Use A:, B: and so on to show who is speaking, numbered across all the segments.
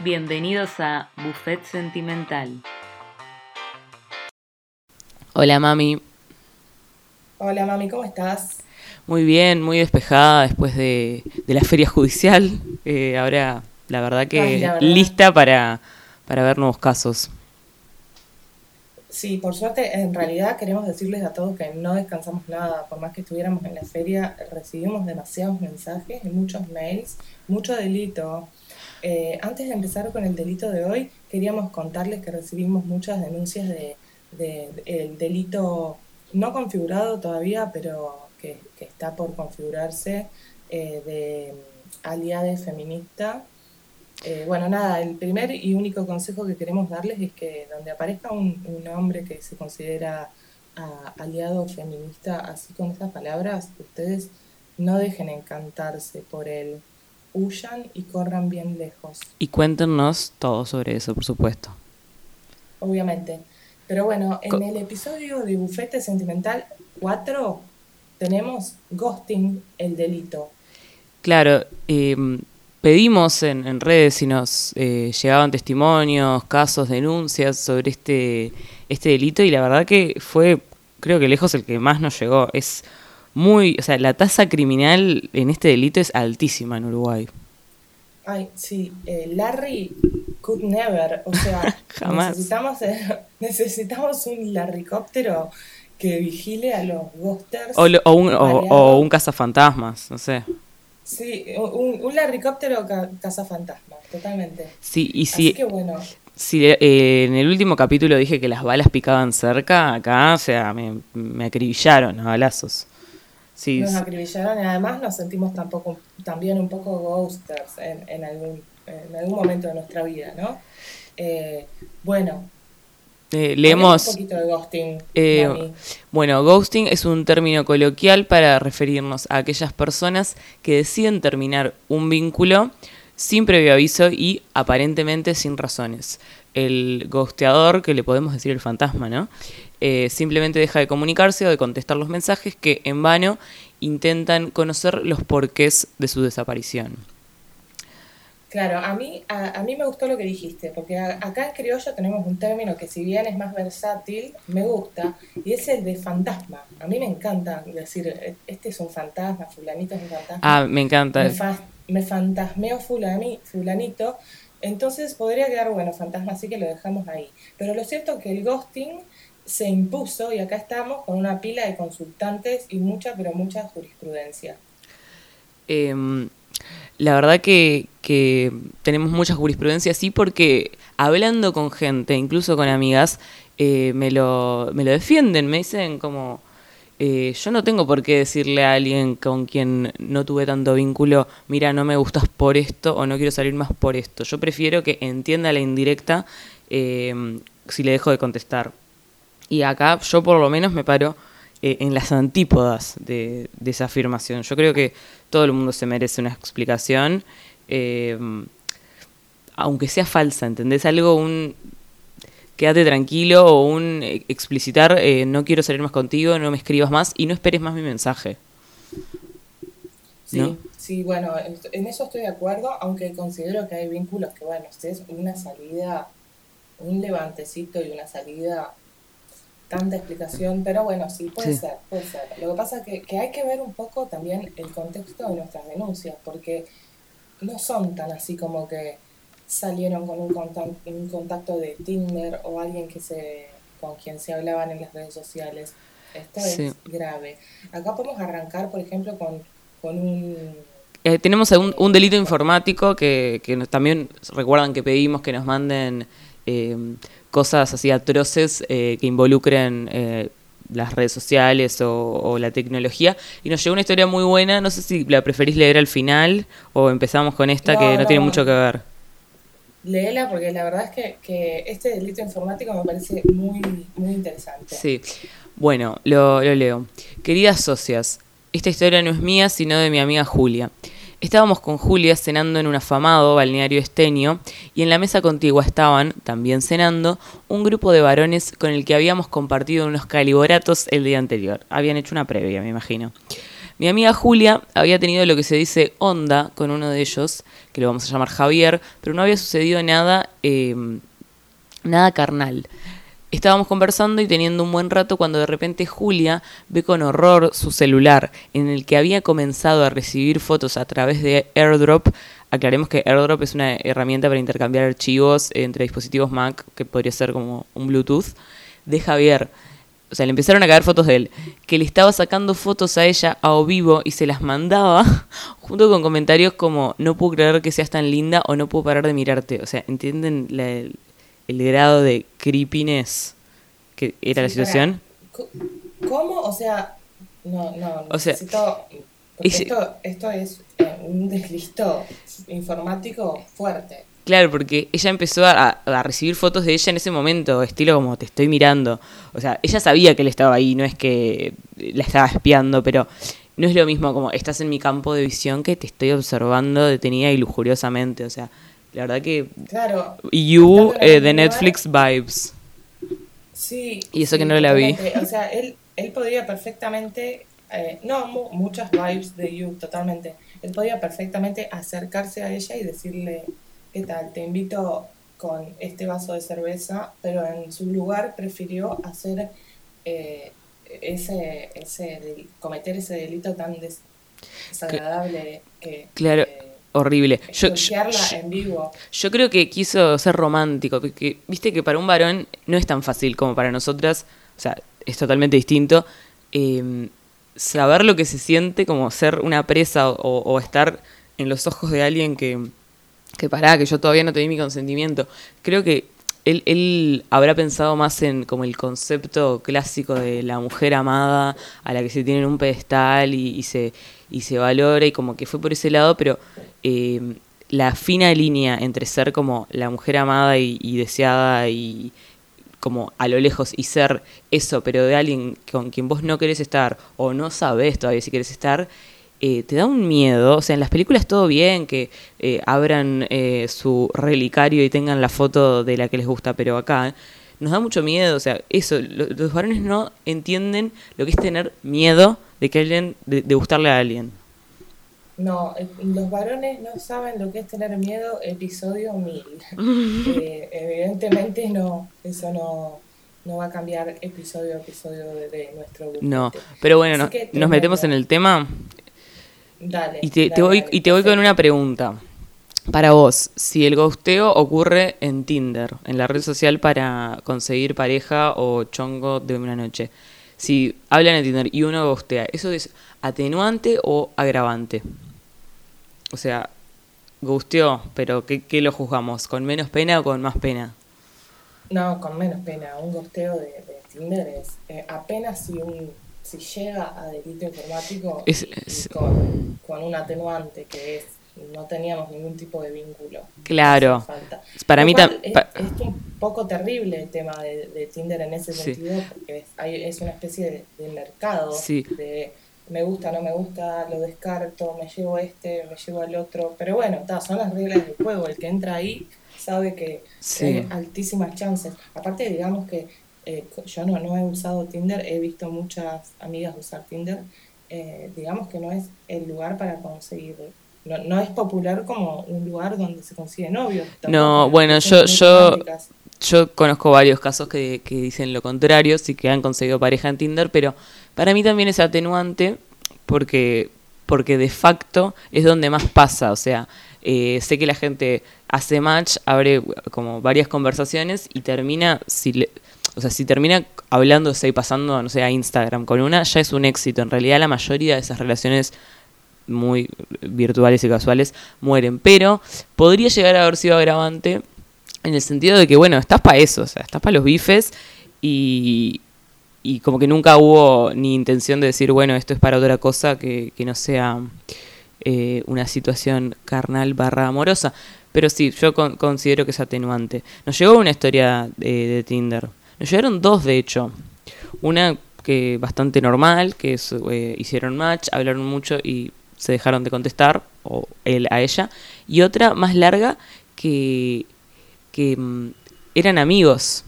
A: Bienvenidos a Buffet Sentimental.
B: Hola mami.
C: Hola mami, ¿cómo estás?
B: Muy bien, muy despejada después de, la feria judicial. Eh, ahora, la verdad que lista para, para ver nuevos casos.
C: Sí, por suerte, en realidad queremos decirles a todos que no descansamos nada. Por más que estuviéramos en la feria, recibimos demasiados mensajes y muchos mails, mucho delito. Eh, antes de empezar con el delito de hoy, queríamos contarles que recibimos muchas denuncias de, el delito no configurado todavía, pero que, está por configurarse, eh, de aliade feminista. Eh, bueno, nada, el primer y único consejo que queremos darles es que donde aparezca un, hombre que se considera ah, aliado feminista, así con estas palabras, ustedes no dejen encantarse por él huyan y corran bien lejos.
B: Y cuéntenos todo sobre eso, por supuesto.
C: Obviamente. Pero bueno, en el episodio de Bufete Sentimental 4 tenemos ghosting, el delito.
B: Claro, em, pedimos en, redes si nos eh, llegaban testimonios, casos, denuncias sobre este, este delito y la verdad que fue, creo que lejos el que más nos llegó. Es muy, o sea, la tasa criminal en este delito es altísima en Uruguay.
C: Ay, sí, eh, Larry could never, o sea,
B: Jamás.
C: Necesitamos, eh, necesitamos un larricóptero que vigile a los ghosters.
B: O, o, un, o, un cazafantasmas, no sé.
C: Sí, un, un larricóptero ca cazafantasmas, totalmente.
B: Sí, y si...
C: Así que bueno.
B: Si eh, en el último capítulo dije que las balas picaban cerca, acá, o sea, me, me acribillaron a balazos
C: nos acribillaron y además nos sentimos tampoco, también un poco ghosters en, algún, en algún momento de nuestra vida, ¿no? Eh, bueno.
B: Eh, leemos.
C: Un poquito de ghosting.
B: Eh, bueno, ghosting es un término coloquial para referirnos a aquellas personas que deciden terminar un vínculo sin previo aviso y aparentemente sin razones. El ghosteador, que le podemos decir el fantasma, ¿no? Eh, simplemente deja de comunicarse o de contestar los mensajes que en vano intentan conocer los porqués de su desaparición.
C: Claro, a mí, a, mí me gustó lo que dijiste, porque acá en criollo tenemos un término que si bien es más versátil, me gusta, y es el de fantasma. A mí me encanta decir, este es un fantasma, fulanito es un fantasma.
B: Ah, me encanta.
C: Me, me fantasmeo fulani, fulanito, entonces podría quedar, bueno, fantasma, así que lo dejamos ahí. Pero lo cierto es que el ghosting se impuso y acá estamos con una pila de consultantes y mucha, pero mucha jurisprudencia.
B: Em, la verdad que, tenemos mucha jurisprudencia, sí, porque hablando con gente, incluso con amigas, eh, me, lo, me lo defienden, me dicen como, eh, yo no tengo por qué decirle a alguien con quien no tuve tanto vínculo, mira, no me gustas por esto o no quiero salir más por esto. Yo prefiero que entienda la indirecta em, si le dejo de contestar. Y acá yo por lo menos me paro eh, en las antípodas de, esa afirmación. Yo creo que todo el mundo se merece una explicación, eh, aunque sea falsa, ¿entendés? Algo, un quédate tranquilo o un explicitar, eh, no quiero salir más contigo, no me escribas más y no esperes más mi mensaje.
C: Sí, sí, bueno, en eso estoy de acuerdo, aunque considero que hay vínculos que, bueno, es una salida, un levantecito y una salida tanta explicación, pero bueno, sí, puede ser, puede ser. Lo que pasa es que, hay que ver un poco también el contexto de nuestras denuncias, porque no son tan así como que salieron con un contacto, un contacto de Tinder o alguien que se con quien se hablaban en las redes sociales. Esto es grave. Acá podemos arrancar, por ejemplo, con, con un...
B: Eh, tenemos un, un, delito informático que, que también recuerdan que pedimos que nos manden... Eh, cosas así atroces eh, que involucren eh, las redes sociales o, la tecnología. Y nos llegó una historia muy buena, no sé si la preferís leer al final o empezamos con esta que no, tiene mucho que ver.
C: Léela porque la verdad es que, que, este delito informático me parece muy, muy interesante.
B: Sí, bueno, lo, lo leo. Queridas socias, esta historia no es mía, sino de mi amiga Julia. Estábamos con Julia cenando en un afamado balneario esteño y en la mesa contigua estaban, también cenando, un grupo de varones con el que habíamos compartido unos caliboratos el día anterior. Habían hecho una previa, me imagino. Mi amiga Julia había tenido lo que se dice onda con uno de ellos, que lo vamos a llamar Javier, pero no había sucedido nada, eh, nada carnal. Estábamos conversando y teniendo un buen rato cuando de repente Julia ve con horror su celular en el que había comenzado a recibir fotos a través de AirDrop. Aclaremos que AirDrop es una herramienta para intercambiar archivos entre dispositivos Mac, que podría ser como un Bluetooth, de Javier. O sea, le empezaron a caer fotos de él, que le estaba sacando fotos a ella a o vivo y se las mandaba junto con comentarios como no puedo creer que seas tan linda o no puedo parar de mirarte. O sea, ¿entienden la, el grado de creepiness que era la situación.
C: ¿Cómo? O sea, no, no, necesito... esto, esto es eh, un deslisto informático fuerte.
B: Claro, porque ella empezó a, a, recibir fotos de ella en ese momento, estilo como te estoy mirando. O sea, ella sabía que él estaba ahí, no es que la estaba espiando, pero no es lo mismo como estás en mi campo de visión que te estoy observando detenida y lujuriosamente. O sea, la verdad que.
C: Claro.
B: You eh, de Netflix Vibes.
C: Sí.
B: Y eso que no la vi.
C: O sea, él, él podría perfectamente. Eh, no, muchas vibes de You, totalmente. Él podía perfectamente acercarse a ella y decirle: ¿Qué tal? Te invito con este vaso de cerveza, pero en su lugar prefirió hacer eh, ese, ese, cometer ese delito tan desagradable que,
B: claro. Horrible.
C: Yo, en vivo.
B: yo creo que quiso ser romántico, porque viste que para un varón no es tan fácil como para nosotras, o sea, es totalmente distinto. Em, saber lo que se siente como ser una presa o, estar en los ojos de alguien que, que pará, que yo todavía no te di mi consentimiento. Creo que él, él, habrá pensado más en como el concepto clásico de la mujer amada a la que se tiene en un pedestal y, y se y se valora y como que fue por ese lado, pero eh, la fina línea entre ser como la mujer amada y, deseada y como a lo lejos y ser eso, pero de alguien con quien vos no querés estar o no sabés todavía si querés estar, eh, te da un miedo. O sea, en las películas todo bien, que eh, abran su relicario y tengan la foto de la que les gusta, pero acá nos da mucho miedo. O sea, eso, los varones no entienden lo que es tener miedo de que alguien, de, gustarle a alguien.
C: No, eh, los varones no saben lo que es tener miedo, episodio mil. Eh, evidentemente no, eso no, no va a cambiar episodio a episodio de, nuestro grupo.
B: No, pero bueno, nos metemos en el tema.
C: Dale.
B: Y te, voy, y te voy con una pregunta. Para vos, si el ghosteo ocurre en Tinder, en la red social para conseguir pareja o chongo de una noche, si hablan en Tinder y uno ghostea, ¿eso es atenuante o agravante? O sea, gusteó, pero ¿qué, lo juzgamos? ¿Con menos pena o con más pena?
C: No, con menos pena. Un gosteo de, Tinder es eh, apenas si un si llega a delito informático con, con un atenuante que es no teníamos ningún tipo de vínculo.
B: Claro. Para mí
C: también... Es, un poco terrible el tema de, Tinder en ese sentido, porque es, una especie de, mercado de me gusta, no me gusta, lo descarto, me llevo este, me llevo al otro. Pero bueno, son las reglas del juego. El que entra ahí sabe que hay altísimas chances. Aparte, digamos que eh, yo no, no he usado Tinder, he visto muchas amigas usar Tinder. Eh, digamos que no es el lugar para conseguir no, es popular como un lugar donde se consigue novios.
B: No, bueno, yo, yo, yo conozco varios casos que, dicen lo contrario, sí que han conseguido pareja en Tinder, pero para mí también es atenuante porque, porque de facto es donde más pasa, o sea, eh, sé que la gente hace match, abre como varias conversaciones y termina, si o sea, si termina hablándose y pasando, no sé, a Instagram con una, ya es un éxito. En realidad la mayoría de esas relaciones muy virtuales y casuales mueren. Pero podría llegar a haber sido agravante en el sentido de que, bueno, estás para eso, o sea, estás para los bifes y, y como que nunca hubo ni intención de decir, bueno, esto es para otra cosa que, que no sea eh, una situación carnal barra amorosa. Pero sí, yo considero que es atenuante. Nos llegó una historia de, Tinder. Nos llegaron dos, de hecho. Una que bastante normal, que eh, hicieron match, hablaron mucho y se dejaron de contestar, o él a ella, y otra más larga que, que mm, eran amigos.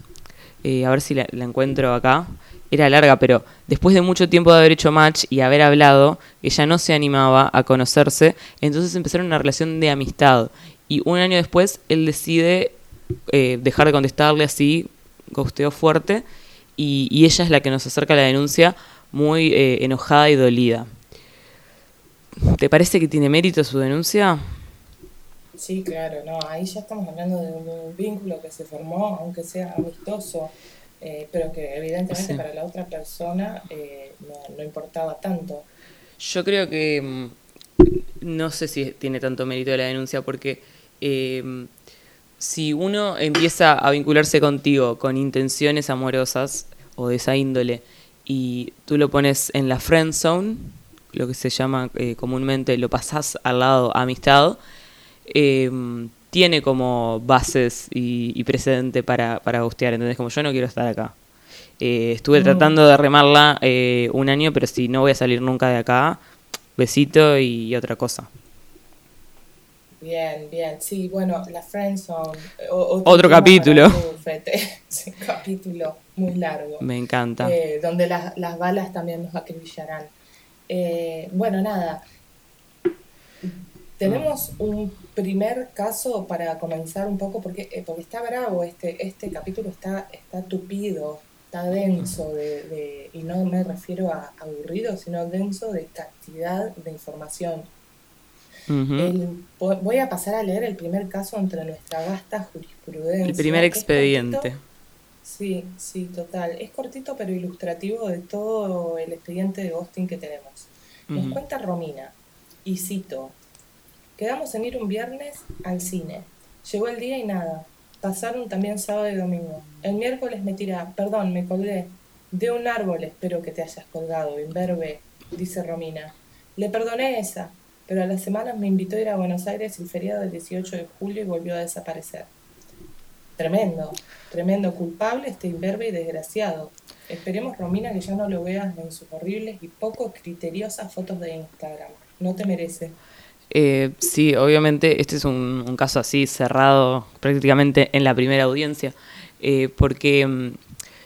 B: Eh, a ver si la, encuentro acá. era larga, pero después de mucho tiempo de haber hecho match y haber hablado, ella no se animaba a conocerse, entonces empezaron una relación de amistad. Y un año después él decide eh, dejar de contestarle así, gosteo fuerte, y, y, ella es la que nos acerca a la denuncia muy eh, enojada y dolida. ¿Te parece que tiene mérito su denuncia?
C: Sí, claro, no, ahí ya estamos hablando de un vínculo que se formó, aunque sea amistoso, eh, pero que evidentemente para la otra persona eh, no, no, importaba tanto.
B: Yo creo que mm, no sé si tiene tanto mérito la denuncia, porque si uno empieza a vincularse contigo con intenciones amorosas o de esa índole, y tú lo pones en la friend zone, lo que se llama eh, comúnmente, lo pasás al lado amistad, eh, tiene como bases y, y precedente para, para gustear, ¿entendés? Como yo no quiero estar acá. Eh, estuve mm. tratando de remarla eh, un año, pero si no voy a salir nunca de acá, besito y otra cosa.
C: Bien, bien. Sí, bueno, la Friendzone. Otro,
B: otro capítulo.
C: sí, capítulo muy largo.
B: Me encanta.
C: Eh, donde las, las balas también nos acribillarán. Eh, bueno, nada. Tenemos un primer caso para comenzar un poco, porque, eh, porque está bravo, este, este capítulo está, está tupido, está denso, de, de, y no me refiero a aburrido, sino denso de cantidad de información. Uh -huh. el, voy a pasar a leer el primer caso entre nuestra vasta jurisprudencia.
B: El primer expediente.
C: Sí, sí, total. Es cortito pero ilustrativo de todo el expediente de ghosting que tenemos. Nos uh -huh. cuenta Romina, y cito, quedamos en ir un viernes al cine. Llegó el día y nada. Pasaron también sábado y domingo. El miércoles me tira, perdón, me colgué. De un árbol espero que te hayas colgado, imberbe, dice Romina. Le perdoné esa, pero a las semanas me invitó a ir a Buenos Aires el feriado del 18 de julio y volvió a desaparecer. Tremendo, tremendo culpable este imberbe y desgraciado. Esperemos, Romina, que ya no lo veas en sus horribles y poco criteriosas fotos de Instagram. No te merece.
B: Eh, sí, obviamente este es un, un, caso así cerrado prácticamente en la primera audiencia, eh, porque mm,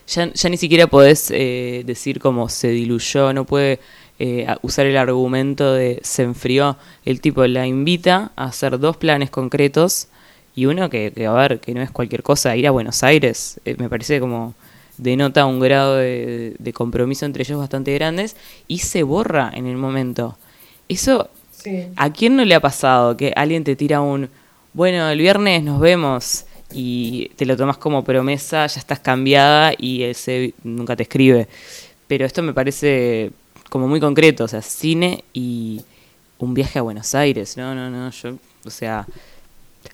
B: ya, ya, ni siquiera podés eh, decir cómo se diluyó, no puede eh, usar el argumento de se enfrió. El tipo la invita a hacer dos planes concretos y uno que, que a ver, que no es cualquier cosa, ir a Buenos Aires, eh, me parece como denota un grado de, de, compromiso entre ellos bastante grandes y se borra en el momento. Eso, sí. ¿a quién no le ha pasado que alguien te tira un, bueno, el viernes nos vemos y te lo tomas como promesa, ya estás cambiada y ese nunca te escribe? Pero esto me parece como muy concreto, o sea, cine y un viaje a Buenos Aires. No, no, no, yo, o sea,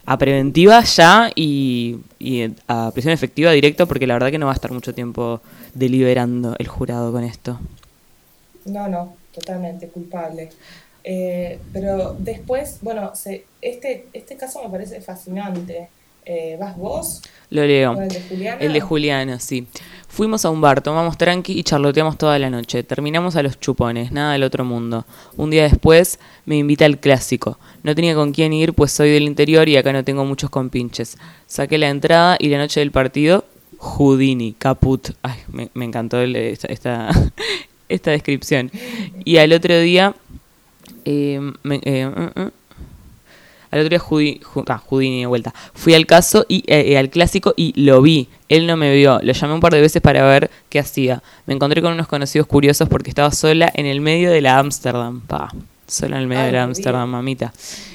B: a preventiva ya y, a prisión efectiva directo porque la verdad que no va a estar mucho tiempo deliberando el jurado con esto.
C: No, no, totalmente culpable. Eh, pero después, bueno, se, este, este caso me parece fascinante. Eh, ¿Vas vos?
B: Lo leo.
C: ¿El de Juliana?
B: El de Juliana, sí. Fuimos a un bar, tomamos tranqui y charloteamos toda la noche. Terminamos a los chupones, nada del otro mundo. Un día después me invita al clásico. No tenía con quién ir, pues soy del interior y acá no tengo muchos compinches. Saqué la entrada y la noche del partido, Houdini, caput. Ay, me, me encantó el, esta, esta, esta, descripción. Y al otro día... Eh, me, eh, uh, uh, al otro día Judi, ah, Houdini de vuelta. Fui al caso y eh, al clásico y lo vi. Él no me vio. Lo llamé un par de veces para ver qué hacía. Me encontré con unos conocidos curiosos porque estaba sola en el medio de la Ámsterdam. Pa, sola en el medio Ay, de la Ámsterdam, mamita.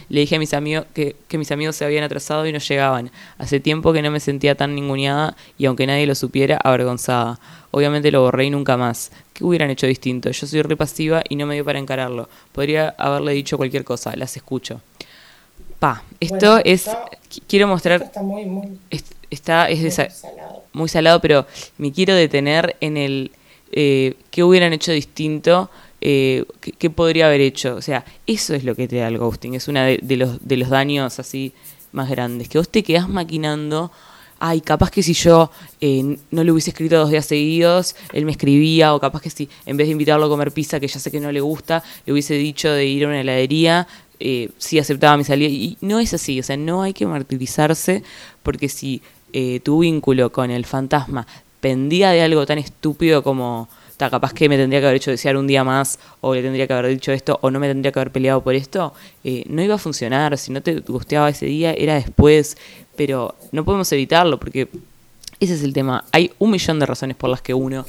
B: Le dije a mis amigos que, que mis amigos se habían atrasado y no llegaban. Hace tiempo que no me sentía tan ninguneada y aunque nadie lo supiera, avergonzada. Obviamente lo borré y nunca más. ¿Qué hubieran hecho distinto? Yo soy repasiva y no me dio para encararlo. Podría haberle dicho cualquier cosa. Las escucho. Pa, esto bueno, es. Está, quiero mostrar.
C: Está muy, muy.
B: Está, es
C: muy,
B: esa,
C: salado.
B: muy salado, pero me quiero detener en el. Eh, ¿Qué hubieran hecho distinto? Eh, ¿qué, ¿qué, podría haber hecho? O sea, eso es lo que te da el ghosting. Es uno de, de, los, de los daños así más grandes. Que vos te quedás maquinando. Ay, capaz que si yo eh, no le hubiese escrito dos días seguidos, él me escribía, o capaz que si en vez de invitarlo a comer pizza, que ya sé que no le gusta, le hubiese dicho de ir a una heladería, eh, sí aceptaba mi salida. Y no es así, o sea, no hay que martirizarse porque si eh, tu vínculo con el fantasma pendía de algo tan estúpido como, ta, capaz que me tendría que haber hecho desear un día más, o le tendría que haber dicho esto, o no me tendría que haber peleado por esto, eh, no iba a funcionar. Si no te gusteaba ese día, era después. Pero no podemos evitarlo, porque ese es el tema. Hay un millón de razones por las que uno,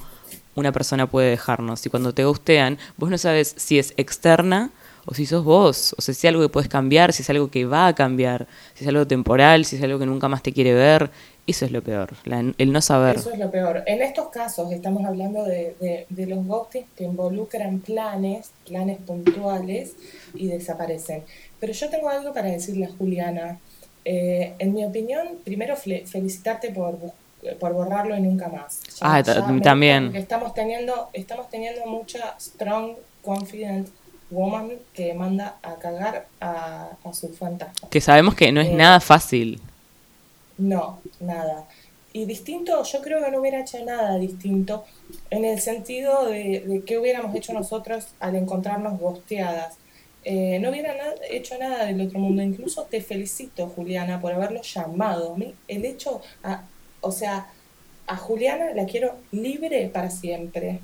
B: una persona puede dejarnos. Y cuando te gustean, vos no sabes si es externa o si sos vos, o sea, si es algo que puedes cambiar, si es algo que va a cambiar, si es algo temporal, si es algo que nunca más te quiere ver. Eso es lo peor, el no saber.
C: Eso es lo peor. En estos casos estamos hablando de, de, los ghostings que involucran planes, planes puntuales y desaparecen. Pero yo tengo algo para decirle a Juliana. Eh, en mi opinión, primero felicitarte por, por borrarlo y nunca más.
B: ah, también.
C: Estamos teniendo, estamos teniendo mucha strong, confident woman que manda a cagar a, a su fantasma.
B: Que sabemos que no es eh, nada fácil.
C: No, nada. Y distinto, yo creo que no hubiera hecho nada distinto en el sentido de, de qué hubiéramos hecho nosotros al encontrarnos bosteadas. Eh, no hubiera hecho nada del otro mundo. Incluso te felicito, Juliana, por haberlo llamado. A mí, el hecho, o sea, a Juliana la quiero libre para siempre.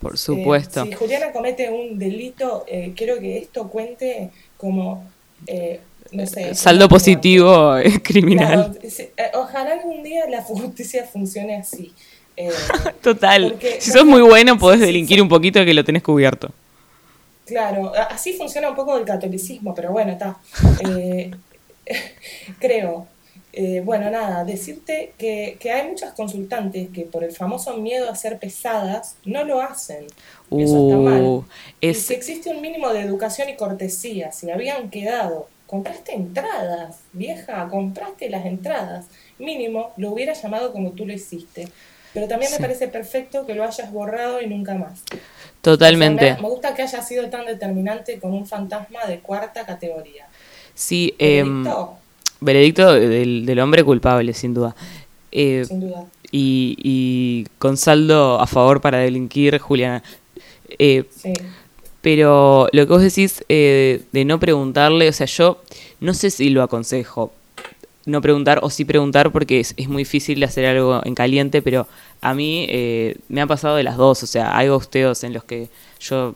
B: Por supuesto.
C: si Juliana comete un delito, eh, quiero que esto cuente como eh,
B: Saldo positivo criminal.
C: Eh, ojalá algún día la justicia funcione así.
B: Eh, Total. si sos muy bueno, podés delinquir un poquito que lo tenés cubierto.
C: Claro, así funciona un poco el catolicismo, pero bueno, está. Eh, bueno, nada, decirte que, que, hay muchas consultantes que por el famoso miedo a ser pesadas no lo hacen. Eso está mal. Uh, y si existe un mínimo de educación y cortesía, si habían quedado compraste entradas, vieja, compraste las entradas. Mínimo, lo hubiera llamado como tú lo hiciste. Pero también me parece perfecto que lo hayas borrado y nunca más.
B: Totalmente.
C: me, gusta que haya sido tan determinante con un fantasma de cuarta categoría.
B: Sí, em, veredicto del, hombre culpable, sin duda.
C: Eh, sin duda.
B: Y, y, con saldo a favor para delinquir, Juliana. Eh, sí. Pero lo que vos decís eh, de no preguntarle, o sea, yo no sé si lo aconsejo no preguntar o sí preguntar porque es, muy difícil hacer algo en caliente, pero a mí eh, me ha pasado de las dos, o sea, hay gusteos en los que yo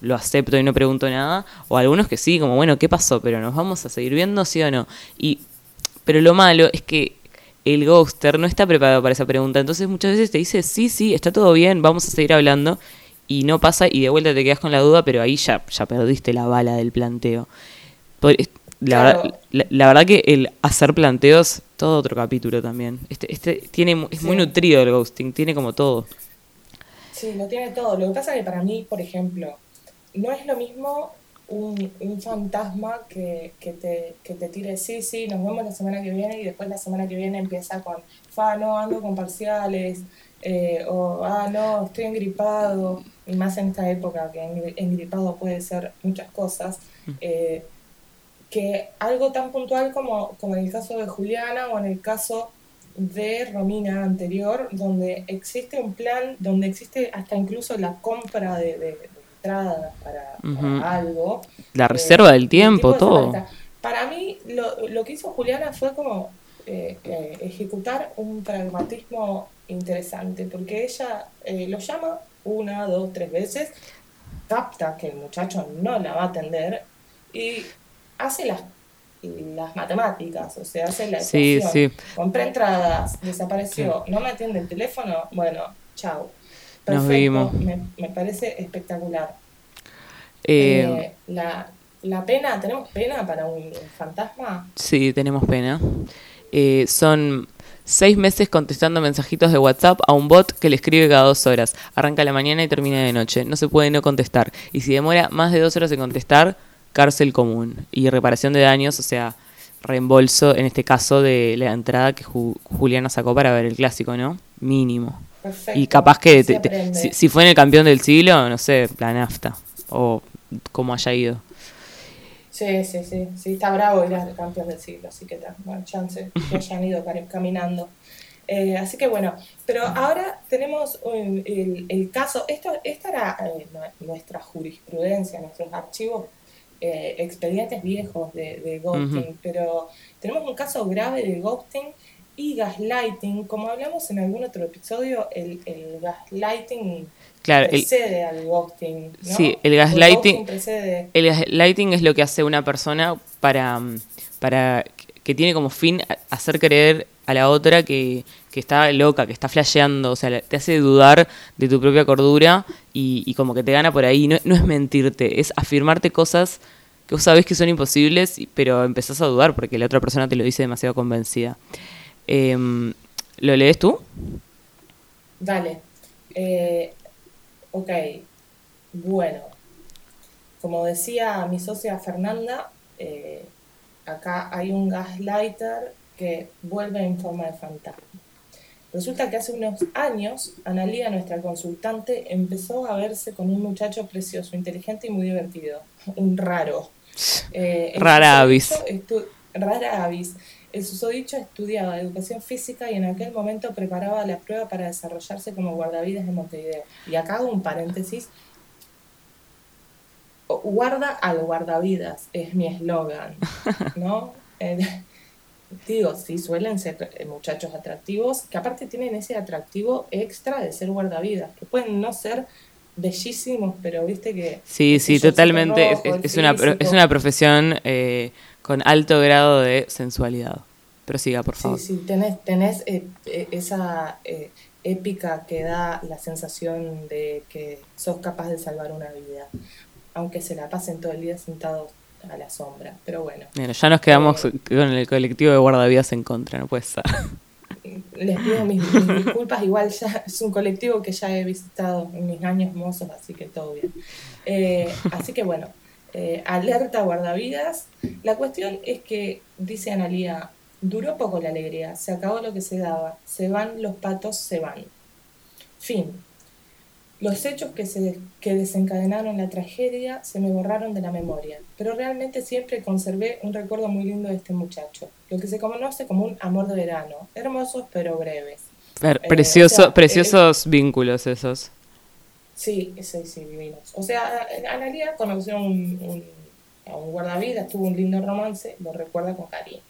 B: lo acepto y no pregunto nada, o algunos que sí, como bueno, ¿qué pasó? Pero nos vamos a seguir viendo, sí o no. Y, pero lo malo es que el ghoster no está preparado para esa pregunta, entonces muchas veces te dice, sí, sí, está todo bien, vamos a seguir hablando, y no pasa y de vuelta te quedas con la duda, pero ahí ya, ya perdiste la bala del planteo. La, verdad, la, verdad que el hacer planteos, todo otro capítulo también. Este, este tiene, es muy nutrido el ghosting, tiene como todo.
C: Sí, lo tiene todo. Lo que pasa es que para mí, por ejemplo, no es lo mismo un, un fantasma que, que, te, que te tire, sí, sí, nos vemos la semana que viene y después la semana que viene empieza con, fa, no, ando con parciales, eh, o, ah, no, estoy engripado, y más en esta época que engripado puede ser muchas cosas, mm. eh, que algo tan puntual como, como en el caso de Juliana o en el caso de Romina anterior, donde existe un plan, donde existe hasta incluso la compra de, de, entradas para, algo.
B: La reserva del tiempo, todo.
C: Para mí, lo, lo, que hizo Juliana fue como eh, ejecutar un pragmatismo interesante, porque ella eh, lo llama una, dos, tres veces, capta que el muchacho no la va a atender y hace las, las matemáticas, o sea, hace la
B: sí,
C: ecuación. Compré entradas, desapareció, no me atiende el teléfono, bueno, chao.
B: Nos vimos.
C: Me, me parece espectacular. Eh, eh, la, la pena, ¿tenemos pena para un fantasma?
B: Sí, tenemos pena. son Seis meses contestando mensajitos de WhatsApp a un bot que le escribe cada dos horas. Arranca la mañana y termina de noche. No se puede no contestar. Y si demora más de dos horas en contestar, cárcel común. Y reparación de daños, o sea, reembolso, en este caso, de la entrada que Juliana sacó para ver el clásico, ¿no? Mínimo. Y capaz que si, fue en el campeón del siglo, no sé, la nafta. O como haya ido.
C: Sí, sí, sí, sí, está bravo ir al campeón del siglo, así que está, bueno, chance que hayan ido caminando. Eh, así que bueno, pero ahora tenemos el, el, caso, esto, esta era eh, nuestra jurisprudencia, nuestros archivos, eh, expedientes viejos de, de ghosting, pero tenemos un caso grave de ghosting y gaslighting. Como hablamos en algún otro episodio, el, el gaslighting
B: Claro, el,
C: precede al ghosting. ¿no?
B: Sí, el gaslighting-
C: precede-
B: el gaslighting es lo que hace una persona para, mm, para que tiene como fin hacer creer la otra que, que está loca, que está flasheando, o sea, te hace dudar de tu propia cordura y, y como que te gana por ahí. No, no es mentirte, es afirmarte cosas que vos sabés que son imposibles, pero empezás a dudar porque la otra persona te lo dice demasiado convencida. Em, ¿Lo lees tú?
C: Dale. Eh, ok. Bueno. Como decía mi socia Fernanda, eh, acá hay un gaslighter que vuelve en forma de fantasma. Resulta que hace unos años, Analia, nuestra consultante, empezó a verse con un muchacho precioso, inteligente y muy divertido. Un raro. Eh,
B: Rara avis.
C: Rara avis. El susodicho estudiaba educación física y en aquel momento preparaba la prueba para desarrollarse como guardavidas de Montevideo. Y acá hago un paréntesis. Guarda al guardavidas es mi eslogan, ¿no? Digo, sí, suelen ser eh, muchachos atractivos, que aparte tienen ese atractivo extra de ser guardavidas, que pueden no ser bellísimos, pero viste que...
B: Sí, sí, totalmente.
C: rojo,
B: es, es una, es una profesión eh, con alto grado de sensualidad. Prosiga, por favor.
C: Sí, sí, tenés, tenés eh, eh, esa eh, épica que da la sensación de que sos capaz de salvar una vida, aunque se la pasen todo el día sentados a la sombra. Pero bueno,
B: Bueno, ya nos quedamos
C: Eh,
B: con el colectivo de guardavidas en contra, no puede ser.
C: les pido mis, mis disculpas, igual ya es un colectivo que ya he visitado en mis años mozos, así que todo bien. Eh, así que bueno, eh, alerta guardavidas. La cuestión es que, dice Analía, duró poco la alegría, se acabó lo que se daba, se van los patos, se van. Fin. Los hechos que, se, que desencadenaron la tragedia se me borraron de la memoria, pero realmente siempre conservé un recuerdo muy lindo de este muchacho, lo que se conoce como un amor de verano, hermosos pero breves.
B: Ver,
C: Eh,
B: precioso-
C: o sea,
B: preciosos vínculos esos.
C: Sí, sí, sí, divinos. O sea, Analia conoció un, un- a un guardavidas, tuvo un lindo romance, lo recuerda con cariño.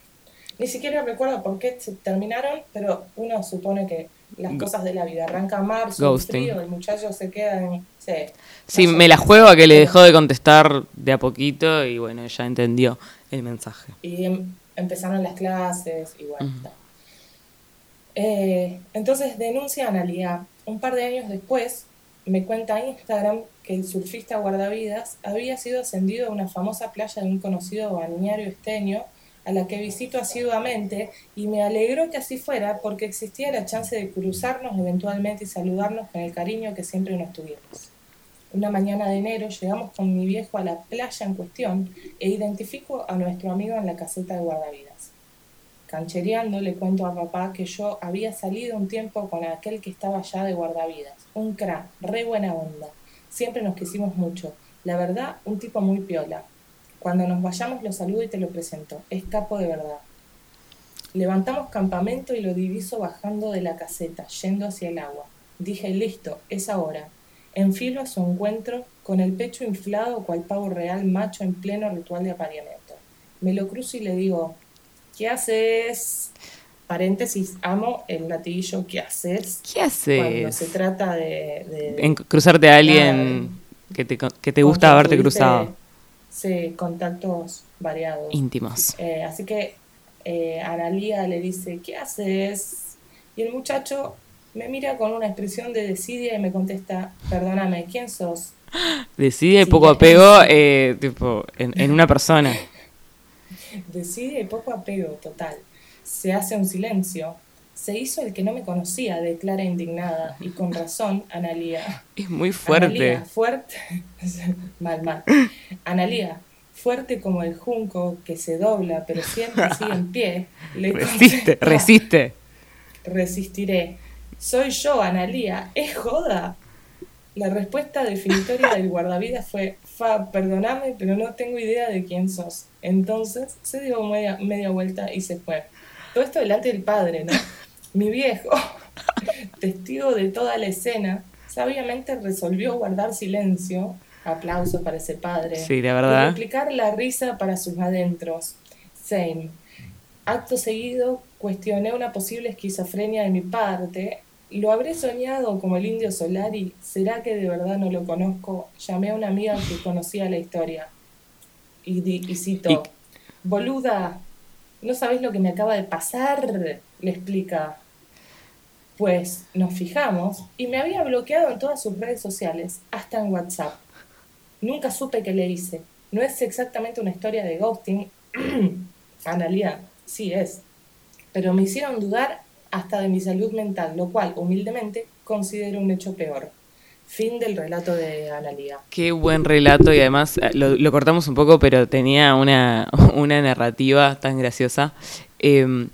C: Ni siquiera recuerda por qué se terminaron, pero uno supone que las cosas de la vida arranca marzo,
B: Ghosting.
C: frío, el muchacho se queda en... Sí,
B: me la juego a que le dejó de contestar de a poquito y bueno, ya entendió el mensaje.
C: Y em- empezaron las clases y bueno. Eh, entonces denuncia a Analia. Un par de años después me cuenta Instagram que el surfista guardavidas había sido ascendido a una famosa playa de un conocido balneario esteño a la que visito asiduamente y me alegró que así fuera porque existía la chance de cruzarnos eventualmente y saludarnos con el cariño que siempre nos tuvimos. Una mañana de enero llegamos con mi viejo a la playa en cuestión e identifico a nuestro amigo en la caseta de guardavidas. Canchereando le cuento a papá que yo había salido un tiempo con aquel que estaba allá de guardavidas. Un crack, re buena onda. Siempre nos quisimos mucho. La verdad, un tipo muy piola. Cuando nos vayamos lo saludo y te lo presento. Es capo de verdad. Levantamos campamento y lo diviso bajando de la caseta, yendo hacia el agua. Dije, listo, es ahora. Enfilo a su encuentro con el pecho inflado cual pavo real macho en pleno ritual de apareamiento. Me lo cruzo y le digo, ¿qué haces? Paréntesis, amo el latiguillo ¿qué haces?
B: ¿Qué
C: Cuando
B: haces?
C: se trata de... de-
B: En cruzarte a alguien que te, que te gusta haberte cruzado.
C: Sí, contactos variados.
B: Íntimos.
C: Eh, así que eh, Analía le dice, ¿qué haces? Y el muchacho me mira con una expresión de desidia y me contesta, perdóname, ¿quién sos?
B: Decide
C: Sí,
B: poco apego eh, tipo, en, en una persona.
C: Decide y poco apego, total. Se hace un silencio. Se hizo el que no me conocía, declara indignada. Y con razón, Analía.
B: Es muy fuerte.
C: Analía, fuerte. mal, mal. Analía, fuerte como el junco que se dobla, pero siempre sigue en pie. Le
B: Resiste,
C: contesta,
B: resiste.
C: Resistiré. Soy yo, Analía. ¿Es joda? La respuesta definitoria del guardavidas fue, Fa, perdoname, pero no tengo idea de quién sos. Entonces se dio media, media vuelta y se fue. Todo esto delante del padre, ¿no? Mi viejo, testigo de toda la escena, sabiamente resolvió guardar silencio. Aplauso para ese padre.
B: Sí, la
C: Y
B: verdad.
C: replicar la risa para sus adentros. Same. Acto seguido, Cuestioné una posible esquizofrenia de mi parte. ¿Lo habré soñado como el indio Solari? ¿Será que de verdad no lo conozco? Llamé a una amiga que conocía la historia. Y, di- y cito, boluda, ¿no sabes lo que me acaba de pasar? Le explica. Pues nos fijamos y me había bloqueado en todas sus redes sociales, hasta en WhatsApp. Nunca supe qué le hice. No es exactamente una historia de ghosting. Analia, sí es. Pero me hicieron dudar hasta de mi salud mental, lo cual, humildemente, considero un hecho peor. Fin del relato de Analia.
B: Qué buen relato y además eh, lo, cortamos un poco, pero tenía una, una narrativa tan graciosa. Eh,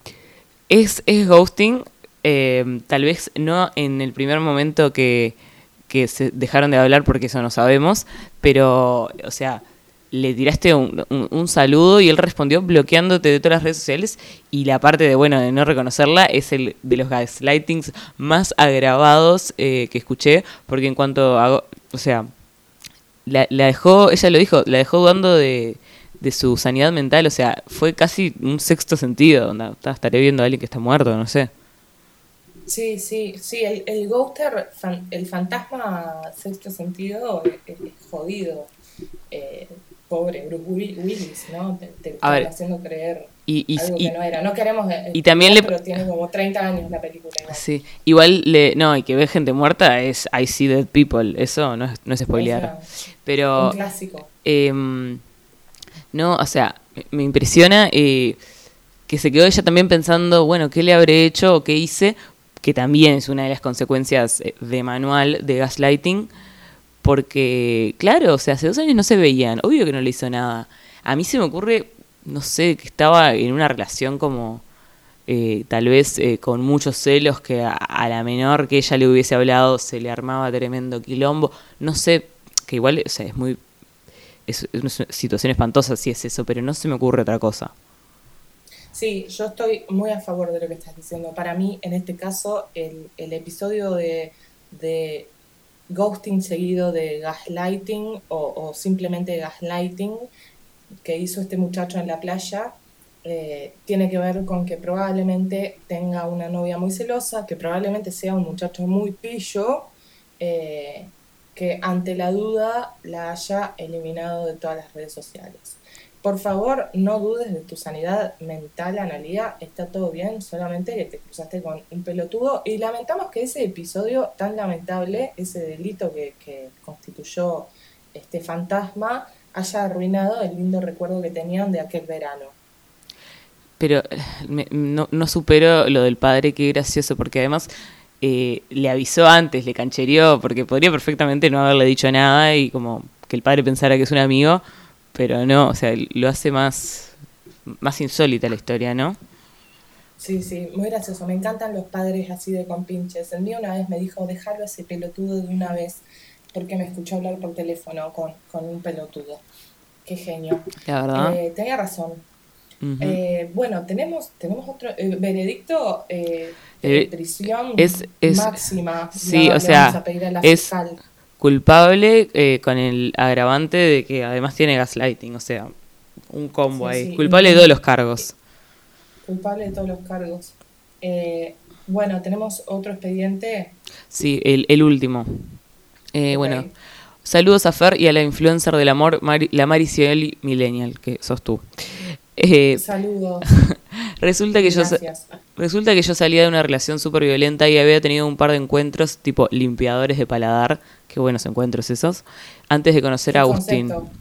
B: es, es ghosting, eh, tal vez no en el primer momento que, que se dejaron de hablar porque eso no sabemos, pero, o sea, le tiraste un, un- saludo y él respondió bloqueándote de todas las redes sociales y la parte de, bueno, de no reconocerla es el de los gaslightings más agravados eh, que escuché, porque en cuanto a, o sea, la, la dejó, ella lo dijo, la dejó dudando de, de su sanidad mental, o sea, fue casi un sexto sentido, onda, "Ta, estaré viendo a alguien que está muerto, no sé.
C: Sí, sí, sí, el, el ghoster, fan- el fantasma sexto sentido es, es jodido. Eh, pobre Bruce Wi- Willis, ¿no? Te, te están haciendo creer
B: Y, y,
C: algo
B: y-
C: que no era. No queremos... eh,
B: y también le-
C: Pero tiene como 30 años la película. igual.
B: sí, igual, le, no, y que ve gente muerta es I see dead people, eso no es, no es spoilear. Pero...
C: un clásico.
B: Em, no, o sea, me- me impresiona eh, que se quedó ella también pensando, bueno, ¿qué le habré hecho o qué hice? Que también es una de las consecuencias eh, de manual de gaslighting, porque, claro, o sea, hace dos años no se veían, obvio que no le hizo nada. A mí se me ocurre, no sé, que estaba en una relación como, eh, tal vez eh, con muchos celos, que a, la menor que ella le hubiese hablado se le armaba tremendo quilombo, no sé, que igual, o sea, es muy es una situación espantosa si es eso, pero no se me ocurre otra cosa.
C: Sí, yo estoy muy a favor de lo que estás diciendo. Para mí, en este caso, el, episodio de, ghosting seguido de gaslighting o, o simplemente gaslighting que hizo este muchacho en la playa eh, tiene que ver con que probablemente tenga una novia muy celosa, que probablemente sea un muchacho muy pillo, eh, que ante la duda la haya eliminado de todas las redes sociales. Por favor, no dudes de tu sanidad mental, Analía. Está todo bien, solamente que te cruzaste con un pelotudo. Y lamentamos que ese episodio tan lamentable, ese delito que, que constituyó este fantasma, haya arruinado el lindo recuerdo que tenían de aquel verano.
B: Pero me- no, no supero lo del padre, qué gracioso, porque además eh, le avisó antes, le canchereó, porque podría perfectamente no haberle dicho nada y como que el padre pensara que es un amigo, pero no, o sea, lo hace más, más insólita la historia, ¿no?
C: Sí, sí, muy gracioso. Me encantan los padres así de compinches. El mío una vez me dijo, déjalo ese pelotudo de una vez, porque me escuchó hablar por teléfono con, con un pelotudo. Qué genio.
B: La verdad.
C: Eh, tenía razón. Eh, bueno, tenemos, tenemos otro eh, veredicto eh,
B: Eh,
C: prisión
B: es- es-
C: máxima.
B: sí, o sea,
C: vamos a pedir a la
B: es-
C: fiscal.
B: Culpable eh, con el agravante de que además tiene gaslighting, o sea, un combo
C: Sí,
B: ahí.
C: sí.
B: Culpable de todos los cargos.
C: culpable de todos los cargos. Eh, bueno, tenemos otro expediente.
B: Sí, el, el último. Eh. Bueno, saludos a Fer y a la influencer del amor, Mari- la Mari Cieli Millennial, que sos tú.
C: Saludos.
B: resulta, que yo, resulta que yo salía de una relación súper violenta y había tenido un par de encuentros tipo limpiadores de paladar, qué buenos encuentros esos, antes de conocer a
C: ¿Qué
B: Agustín.
C: concepto?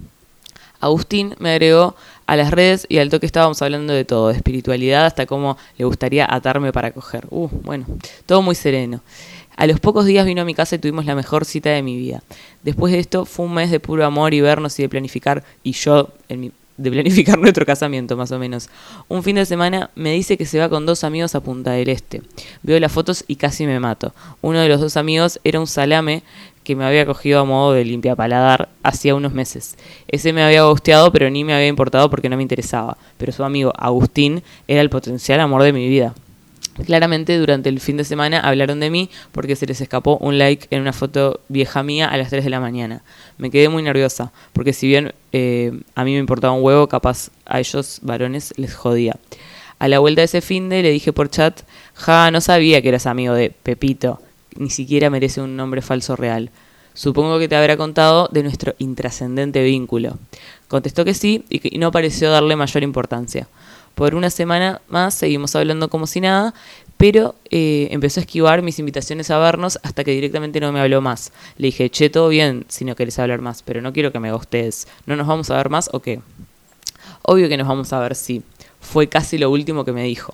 B: Agustín me agregó a las redes y al toque estábamos hablando de todo, de espiritualidad hasta cómo le gustaría atarme para coger. Uh, bueno, todo muy sereno. A los pocos días vino a mi casa y tuvimos la mejor cita de mi vida. Después de esto fue un mes de puro amor y vernos y de planificar, y yo en mi- de planificar nuestro casamiento más o menos. Un fin de semana me dice que se va con dos amigos a Punta del Este. Veo las fotos y casi me mato. Uno de los dos amigos era un salame que me había cogido a modo de limpiapaladar hacía unos meses. Ese me había gusteado, pero ni me había importado porque no me interesaba. Pero su amigo Agustín era el potencial amor de mi vida. Claramente durante el fin de semana hablaron de mí porque se les escapó un like en una foto vieja mía a las 3 de la mañana. Me quedé muy nerviosa porque si bien eh, a mí me importaba un huevo, capaz a ellos varones les jodía. A la vuelta de ese fin de le dije por chat, ja, no sabía que eras amigo de Pepito, ni siquiera merece un nombre falso real. Supongo que te habrá contado de nuestro intrascendente vínculo. Contestó que sí y que no pareció darle mayor importancia. Por una semana más seguimos hablando como si nada, pero eh, empezó a esquivar mis invitaciones a vernos hasta que directamente no me habló más. Le dije, che, todo bien si no querés hablar más, pero no quiero que me ustedes. ¿No nos vamos a ver más o qué? Obvio que nos vamos a ver, sí. Fue casi lo último que me dijo.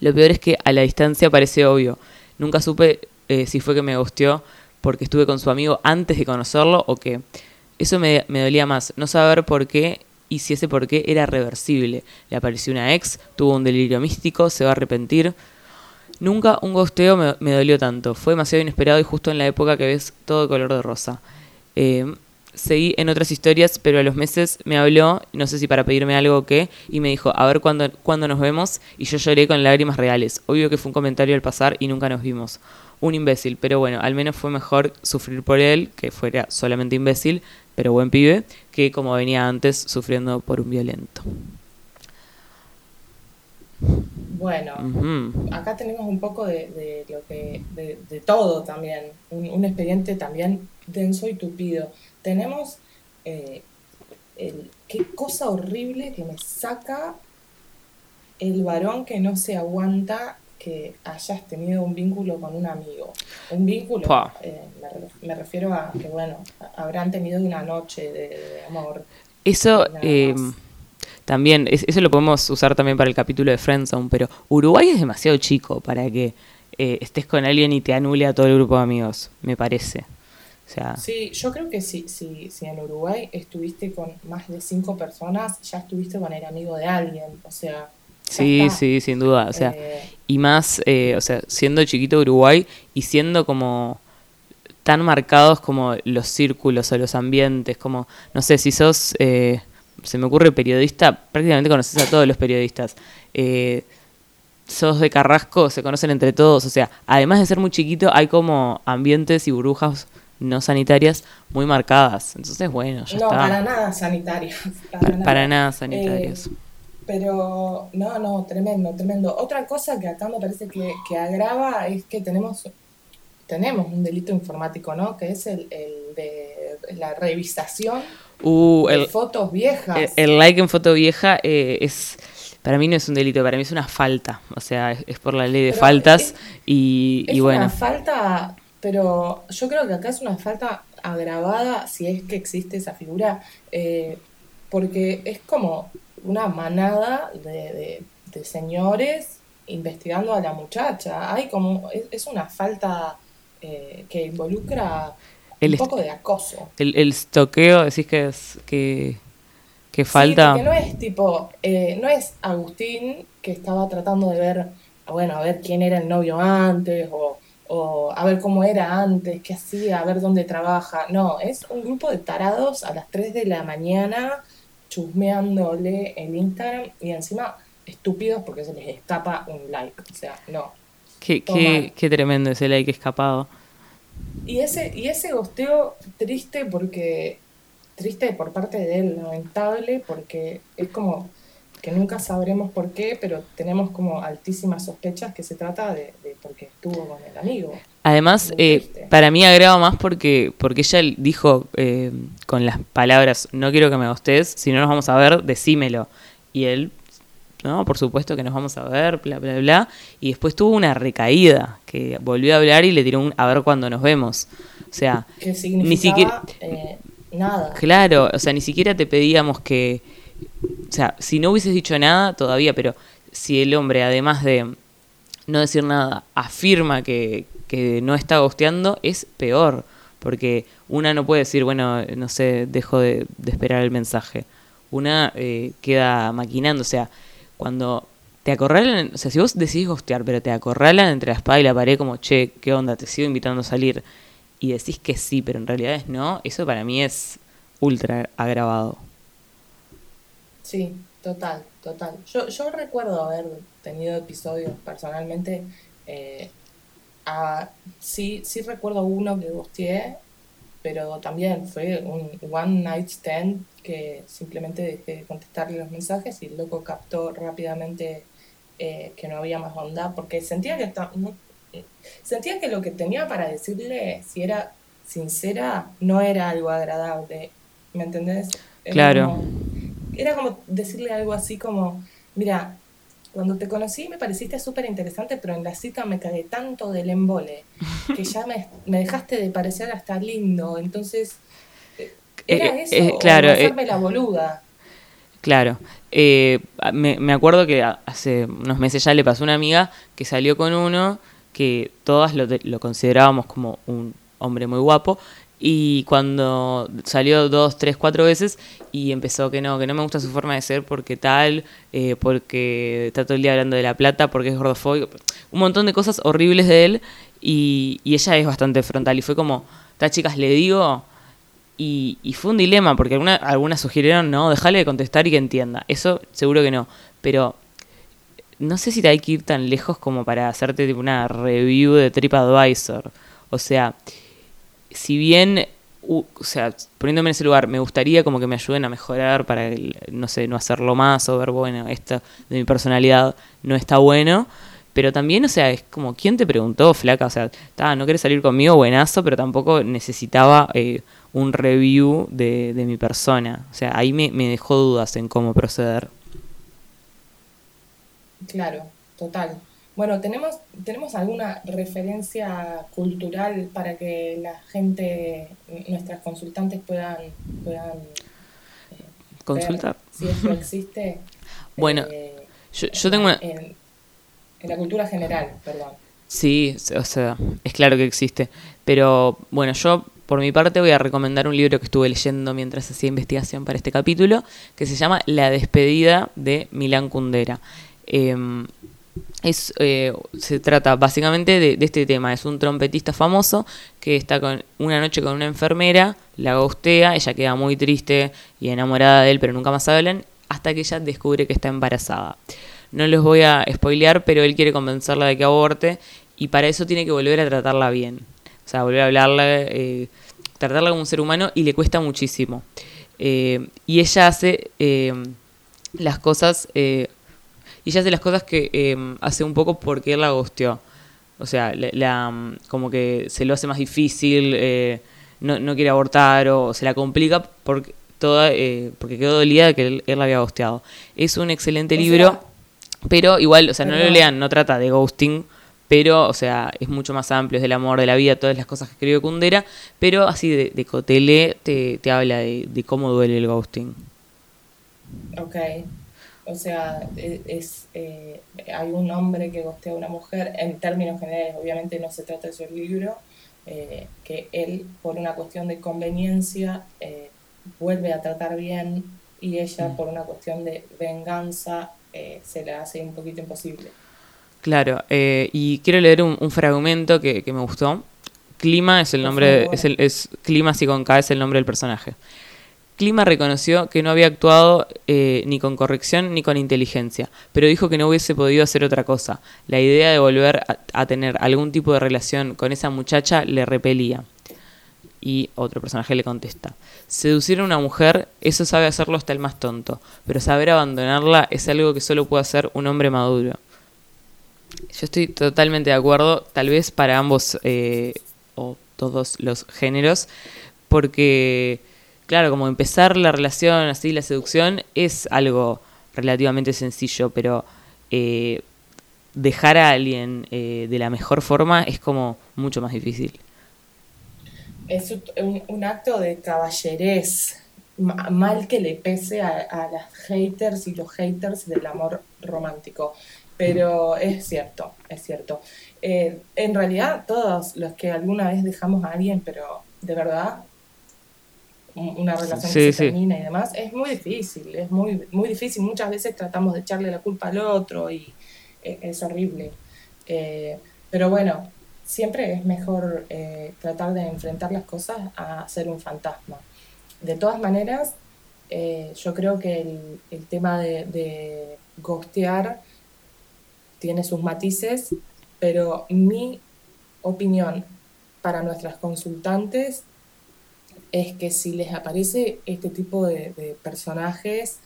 B: Lo peor es que a la distancia parece obvio. Nunca supe eh, si fue que me gusteó porque estuve con su amigo antes de conocerlo o qué. Eso me, me dolía más, no saber por qué y si ese por qué era reversible. Le apareció una ex, tuvo un delirio místico, se va a arrepentir. Nunca un gosteo me, dolió tanto. Fue demasiado inesperado y justo en la época que ves todo color de rosa. Eh, seguí en otras historias, pero a los meses me habló, no sé si para pedirme algo o qué, y me dijo, a ver cuándo, cuándo nos vemos, y yo lloré con lágrimas reales. Obvio que fue un comentario al pasar y nunca nos vimos. Un imbécil, pero bueno, al menos fue mejor sufrir por él, que fuera solamente imbécil, pero buen pibe, que como venía antes sufriendo por un violento.
C: Bueno, acá tenemos un poco de, lo que, de, todo también, un, expediente también denso y tupido. Tenemos eh, el, qué cosa horrible que me saca el varón que no se aguanta que hayas tenido un vínculo con un amigo. Un vínculo, eh, me, refiero a que, bueno, habrán tenido una noche de, amor.
B: Eso, también, eso lo podemos usar también para el capítulo de Friendzone, pero Uruguay es demasiado chico para que eh, estés con alguien y te anule a todo el grupo de amigos, me parece. O sea,
C: sí, yo creo que si, si, si en Uruguay estuviste con más de cinco personas, ya estuviste con el amigo de alguien, o sea...
B: Sí, sí, sin duda, o sea, eh, y más, eh, o sea, siendo chiquito Uruguay y siendo como tan marcados como los círculos o los ambientes, como, no sé, si sos se me ocurre periodista, prácticamente conoces a todos los periodistas. Eh, sos de Carrasco, se conocen entre todos, o sea, además de ser muy chiquito, hay como ambientes y burbujas no sanitarias muy marcadas. Entonces, bueno, ya
C: no,
B: está.
C: para nada sanitarias.
B: Para, nada, sanitarias. Eh,
C: pero, no, no, tremendo, tremendo. Otra cosa que acá me parece que, que agrava es que tenemos tenemos un delito informático, ¿no? Que es el, el de la revisación
B: Uh,
C: el, fotos viejas.
B: El, like en foto vieja eh, es para mí no es un delito, para mí es una falta. O sea, es, por la ley de faltas y,
C: es
B: bueno.
C: una falta, pero yo creo que acá es una falta agravada si es que existe esa figura, eh, porque es como una manada de, señores investigando a la muchacha. Hay como, es, una falta eh, que involucra un poco de acoso.
B: El, el estoqueo, decís que es que, que falta.
C: Sí, porque no es tipo, eh, no es Agustín que estaba tratando de ver, bueno, a ver quién era el novio antes, o, o a ver cómo era antes, qué hacía, a ver dónde trabaja. No, es un grupo de tarados a las 3 de la mañana chusmeándole en Instagram y encima estúpidos porque se les escapa un like. O sea, no.
B: Qué, qué, qué tremendo ese like escapado.
C: Y ese, y ese gosteo triste porque, triste por parte de él, lamentable, porque es como que nunca sabremos por qué, pero tenemos como altísimas sospechas que se trata de, porque estuvo con el amigo.
B: Además, eh, para mí agrava más porque, porque ella dijo eh, con las palabras, no quiero que me gustes, si no nos vamos a ver, decímelo. Y él ¿no? Por supuesto que nos vamos a ver, bla, bla, bla. Y después tuvo una recaída, que volvió a hablar y le tiró un a ver cuando nos vemos. O sea,
C: ni siquiera... Eh, nada.
B: Claro, o sea, ni siquiera te pedíamos que... O sea, si no hubieses dicho nada, todavía, pero si el hombre, además de no decir nada, afirma que, que no está gosteando, es peor. Porque una no puede decir, bueno, no sé, dejo de, esperar el mensaje. Una eh, queda maquinando, o sea, cuando te acorralan, o sea, si vos decidís gostear, pero te acorralan entre la espada y la pared como, che, ¿qué onda? Te sigo invitando a salir. Y decís que sí, pero en realidad es no, eso para mí es ultra agravado.
C: Sí, total, total. Yo, yo recuerdo haber tenido episodios personalmente. Eh, sí, sí recuerdo uno que gosteé, pero también fue un one night stand que simplemente dejé de contestarle los mensajes y el loco captó rápidamente eh, que no había más onda, porque sentía que, sentía que lo que tenía para decirle, si era sincera, no era algo agradable, ¿me entendés?
B: claro.
C: Era como decirle algo así como, mira, cuando te conocí me pareciste súper interesante, pero en la cita me cagué tanto del embole que ya me, dejaste de parecer hasta lindo. Entonces, eh, era eh, eso, eh, claro, hacerme la boluda.
B: Claro. me, me acuerdo que hace unos meses ya le pasó a una amiga que salió con uno que todas lo, lo considerábamos como un hombre muy guapo y cuando salió dos, tres, cuatro veces y empezó que no, que no me gusta su forma de ser porque tal, eh, porque está todo el día hablando de la plata, porque es gordofóbico, un montón de cosas horribles de él y, ella es bastante frontal y fue como, estas chicas le digo y, fue un dilema porque alguna, algunas sugirieron, no, déjale de contestar y que entienda, eso seguro que no, pero no sé si te hay que ir tan lejos como para hacerte tipo una review de TripAdvisor, o sea si bien, o sea, poniéndome en ese lugar, me gustaría como que me ayuden a mejorar para, no sé, no hacerlo más o ver, bueno, esto de mi personalidad no está bueno. Pero también, o sea, es como, ¿quién te preguntó, flaca? O sea, no quieres salir conmigo, buenazo, pero tampoco necesitaba eh, un review de, de, mi persona. O sea, ahí me, me dejó dudas en cómo proceder.
C: Claro, total. Bueno, ¿tenemos, ¿tenemos alguna referencia cultural para que la gente, nuestras consultantes puedan, puedan
B: eh, consultar
C: si eso existe?
B: bueno, eh, yo, tengo una...
C: En, la cultura general, perdón.
B: Sí, o sea, es claro que existe. Pero bueno, yo por mi parte voy a recomendar un libro que estuve leyendo mientras hacía investigación para este capítulo, que se llama La despedida de Milán Kundera. Em, es, eh, se trata básicamente de, este tema. Es un trompetista famoso que está con una noche con una enfermera, la gustea, ella queda muy triste y enamorada de él, pero nunca más hablan, hasta que ella descubre que está embarazada. No les voy a spoilear, pero él quiere convencerla de que aborte y para eso tiene que volver a tratarla bien. O sea, volver a hablarle, eh, tratarla como un ser humano y le cuesta muchísimo. Eh, y ella hace las cosas y ella hace las cosas que em, hace un poco porque él la gosteó. O sea, la, como que se lo hace más difícil, eh, no, no, quiere abortar o se la complica porque, toda, eh, porque quedó dolida de que él, la había gosteado. Es un excelente libro, pero igual, o sea, no lo lean, no trata de ghosting, pero, o sea, es mucho más amplio, es del amor, de la vida, todas las cosas que escribe Kundera, pero así de, de cotele te, te habla de, de cómo duele el ghosting.
C: Ok, o sea, e, es, eh, hay un hombre que gostea a una mujer, en términos generales, obviamente no se trata de su libro, eh, que él, por una cuestión de conveniencia, eh, vuelve a tratar bien y ella, mm. por una cuestión de venganza, se le hace un poquito imposible.
B: Claro, y quiero leer un, fragmento que, me gustó. Clima es el nombre, es, el, es Clima si con K es el nombre del personaje. Clima reconoció que no había actuado eh, ni con corrección ni con inteligencia, pero dijo que no hubiese podido hacer otra cosa. La idea de volver a, tener algún tipo de relación con esa muchacha le repelía. Y otro personaje le contesta, seducir a una mujer, eso sabe hacerlo hasta el más tonto, pero saber abandonarla es algo que solo puede hacer un hombre maduro. Yo estoy totalmente de acuerdo, tal vez para ambos eh, o todos los géneros, porque claro, como empezar la relación, así la seducción, es algo relativamente sencillo, pero eh, dejar a alguien eh, de la mejor forma es como mucho más difícil.
C: Es un, acto de caballerés, mal que le pese a, las haters y los haters del amor romántico. Pero es cierto, es cierto. Eh, en realidad, todos los que alguna vez dejamos a alguien, pero de verdad, una relación que se termina y demás, es muy difícil, es muy, muy difícil. Muchas veces tratamos de echarle la culpa al otro y e, es, horrible. Eh, pero bueno, siempre es mejor eh, tratar de enfrentar las cosas a ser un fantasma. De todas maneras, eh, yo creo que el, el tema de, de ghostear tiene sus matices, pero mi opinión para nuestras consultantes es que si les aparece este tipo de, personajes,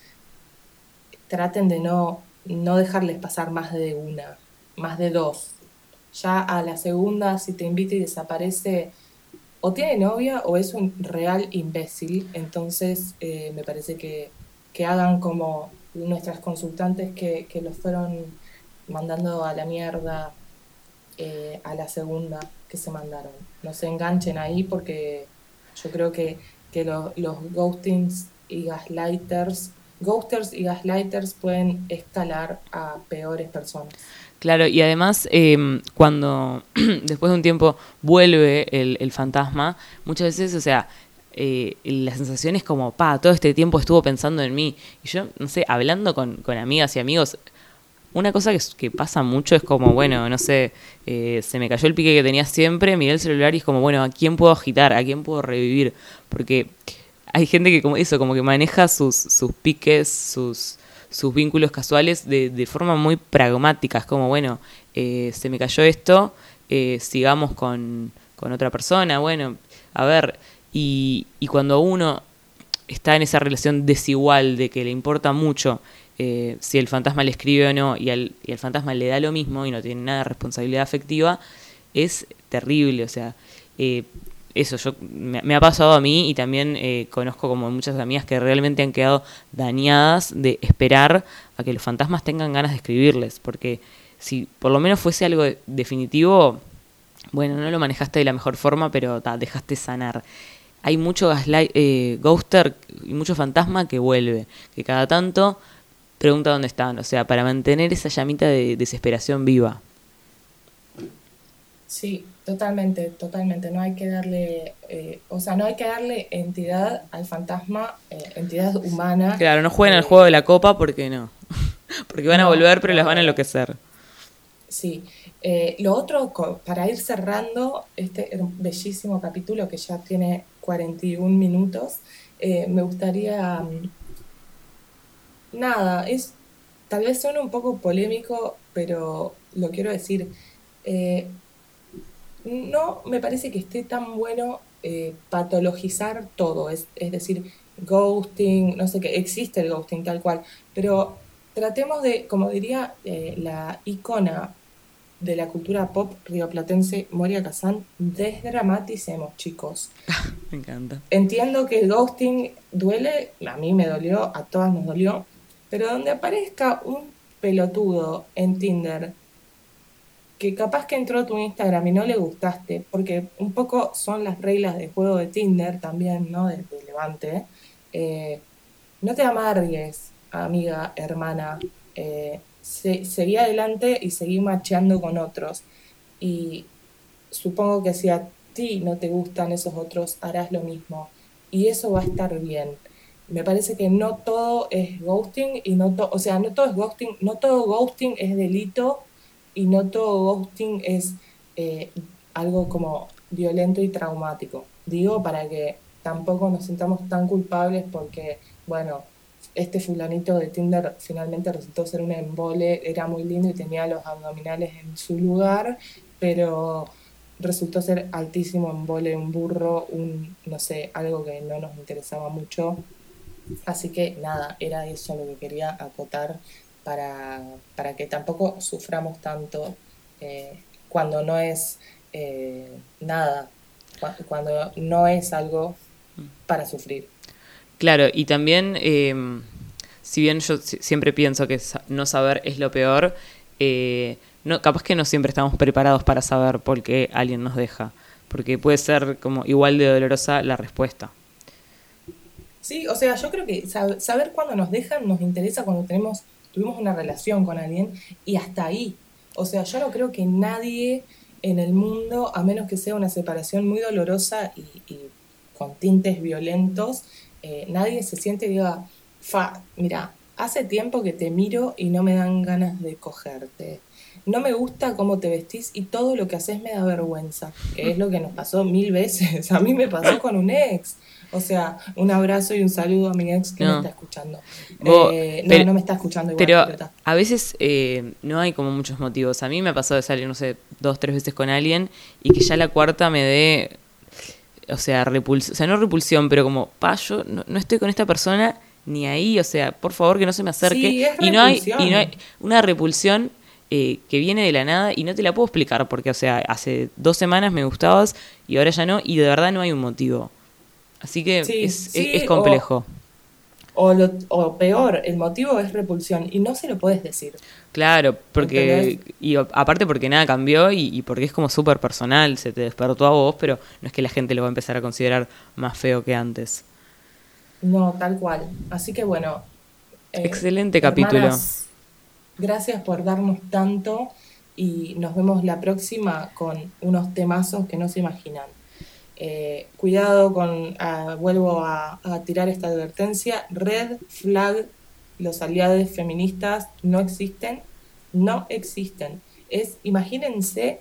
C: traten de no no dejarles pasar más de una, más de dos. Ya a la segunda, si te invita y desaparece, o tiene novia o es un real imbécil. Entonces eh, me parece que, que, hagan como nuestras consultantes que, que los fueron mandando a la mierda eh, a la segunda que se mandaron. No se enganchen ahí porque yo creo que, que los ghostings y gaslighters, ghosters y gaslighters pueden escalar a peores personas.
B: Claro, y además em, cuando después de un tiempo vuelve el, fantasma, muchas veces, o sea, eh, la sensación es como, pa, todo este tiempo estuvo pensando en mí. Y yo, no sé, hablando con, con amigas y amigos, una cosa que, pasa mucho es como, bueno, no sé, eh, se me cayó el pique que tenía siempre, miré el celular y es como, bueno, ¿a quién puedo agitar? ¿A quién puedo revivir? Porque hay gente que como eso, como que maneja sus, sus piques, sus, sus vínculos casuales de, de forma muy pragmática. Es como, bueno, eh, se me cayó esto, eh, sigamos con, con otra persona, bueno, a ver, y cuando uno está en esa relación desigual de que le importa mucho eh, si el fantasma le escribe o no y al, y fantasma le da lo mismo y no tiene nada de responsabilidad afectiva, es terrible. O sea, eh, eso yo me, ha pasado a mí y también eh, conozco como muchas amigas que realmente han quedado dañadas de esperar a que los fantasmas tengan ganas de escribirles, porque si por lo menos fuese algo definitivo, bueno, no lo manejaste de la mejor forma, pero dejaste sanar. Hay mucho gaslight, ghoster y mucho fantasma que vuelve, que cada tanto pregunta dónde están, o sea, para mantener esa llamita de desesperación viva.
C: Sí, totalmente, totalmente. No hay que darle, eh, o sea, no hay que darle entidad al fantasma, eh, entidad humana.
B: Claro, no jueguen al eh, juego de la copa porque no. porque van a volver, pero las van a enloquecer.
C: Sí. lo otro, para ir cerrando este bellísimo capítulo que ya tiene 41 minutos, me gustaría nada, es tal vez suene un poco polémico, pero lo quiero decir. Eh, no me parece que esté tan bueno eh, patologizar todo, es, decir, ghosting, no sé qué, existe el ghosting tal cual, pero tratemos de, como diría eh, la icona de la cultura pop rioplatense, Moria Kazan, desdramaticemos, chicos.
B: me encanta.
C: Entiendo que el ghosting duele, a mí me dolió, a todas nos dolió, pero donde aparezca un pelotudo en Tinder que capaz que entró a tu Instagram y no le gustaste, porque un poco son las reglas de juego de Tinder también, ¿no? De, Levante. Eh, no te amargues, amiga, hermana. Eh, seguí adelante y seguí macheando con otros. Y supongo que si a ti no te gustan esos otros, harás lo mismo. Y eso va a estar bien me parece que no todo es ghosting y no todo, o sea, no todo es ghosting, no todo ghosting es delito y no todo ghosting es eh, algo como violento y traumático. Digo para que tampoco nos sintamos tan culpables porque, bueno, este fulanito de Tinder finalmente resultó ser un embole, era muy lindo y tenía los abdominales en su lugar, pero resultó ser altísimo embole, un burro, un, no sé, algo que no nos interesaba mucho Así que nada, era eso lo que quería acotar para, para que tampoco suframos tanto eh, cuando no es eh, nada, cuando no es algo para sufrir.
B: Claro, y también, em, si bien yo siempre pienso que no saber es lo peor, eh, capaz que no siempre estamos preparados para saber por qué alguien nos deja, porque puede ser como igual de dolorosa la respuesta.
C: Sí, o sea, yo creo que saber cuándo nos dejan nos interesa cuando tenemos, tuvimos una relación con alguien y hasta ahí. O sea, yo no creo que nadie en el mundo, a menos que sea una separación muy dolorosa y, con tintes violentos, eh, nadie se siente y diga, fa, mira, hace tiempo que te miro y no me dan ganas de cogerte. No me gusta cómo te vestís y todo lo que haces me da vergüenza, que es lo que nos pasó mil veces. A mí me pasó con un ex. O sea, un abrazo y un saludo a mi ex que me está escuchando. Eh, no, no me está escuchando igual.
B: Pero a veces eh, no hay como muchos motivos. A mí me ha pasado de salir, no sé, dos, tres veces con alguien y que ya la cuarta me dé, o sea, repulsión, o sea, no repulsión, pero como, pa, yo no, estoy con esta persona ni ahí, o sea, por favor que no se me acerque.
C: Sí,
B: y no hay, y no hay una repulsión eh, que viene de la nada y no te la puedo explicar porque, o sea, hace dos semanas me gustabas y ahora ya no, y de verdad no hay un motivo. Así que
C: Sí,
B: es,
C: sí,
B: es- es complejo.
C: O, lo, o peor, el motivo es repulsión y no se lo puedes decir.
B: Claro, porque.
C: ¿Entendés?
B: Y aparte porque nada cambió y, y porque es como súper personal, se te despertó a vos, pero no es que la gente lo va a empezar a considerar más feo que antes.
C: No, tal cual. Así que bueno. eh,
B: Excelente capítulo.
C: hermanas, Gracias por darnos tanto y nos vemos la próxima con unos temazos que no se imaginan. Eh, cuidado con, ah, vuelvo a, a tirar esta advertencia, red flag, los aliados feministas no existen, no existen. Es, imagínense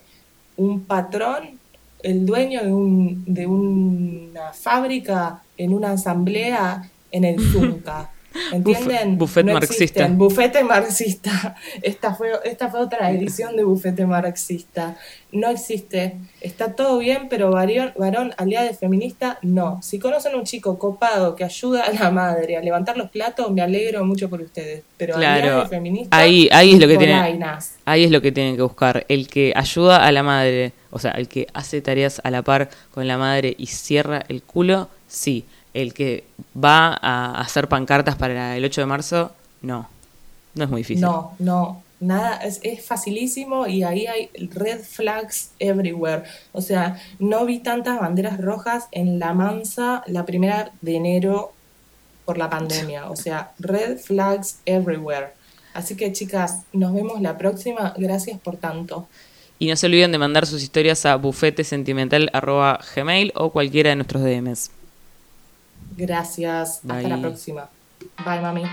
C: un patrón, el dueño de, un, de una fábrica en una asamblea en el Zunca. ¿Entienden?
B: buffet
C: no
B: marxista.
C: existen. Bufete marxista. Esta fue, esta fue otra edición de bufete marxista. No existe. Está todo bien, pero varón, varón aliado feminista, no. Si conocen a un chico copado que ayuda a la madre a levantar los platos, me alegro mucho por ustedes. Pero
B: Claro,
C: aliado feminista,
B: ahí, ahí es lo que tiene.
C: polainas.
B: Ahí es lo que tienen que buscar. El que ayuda a la madre, o sea, el que hace tareas a la par con la madre y cierra el culo, sí. El que va a hacer pancartas para el 8 de marzo, no. No es muy difícil.
C: No, no, nada, es, es facilísimo y ahí hay red flags everywhere. O sea, no vi tantas banderas rojas en La Mansa la primera de enero por la pandemia. O sea, red flags everywhere. Así que chicas, nos vemos la próxima. Gracias por tanto.
B: Y no se olviden de mandar sus historias a bufetesentimental.gmail o cualquiera de nuestros DMs.
C: Gracias. Hasta la próxima. Bye, mami.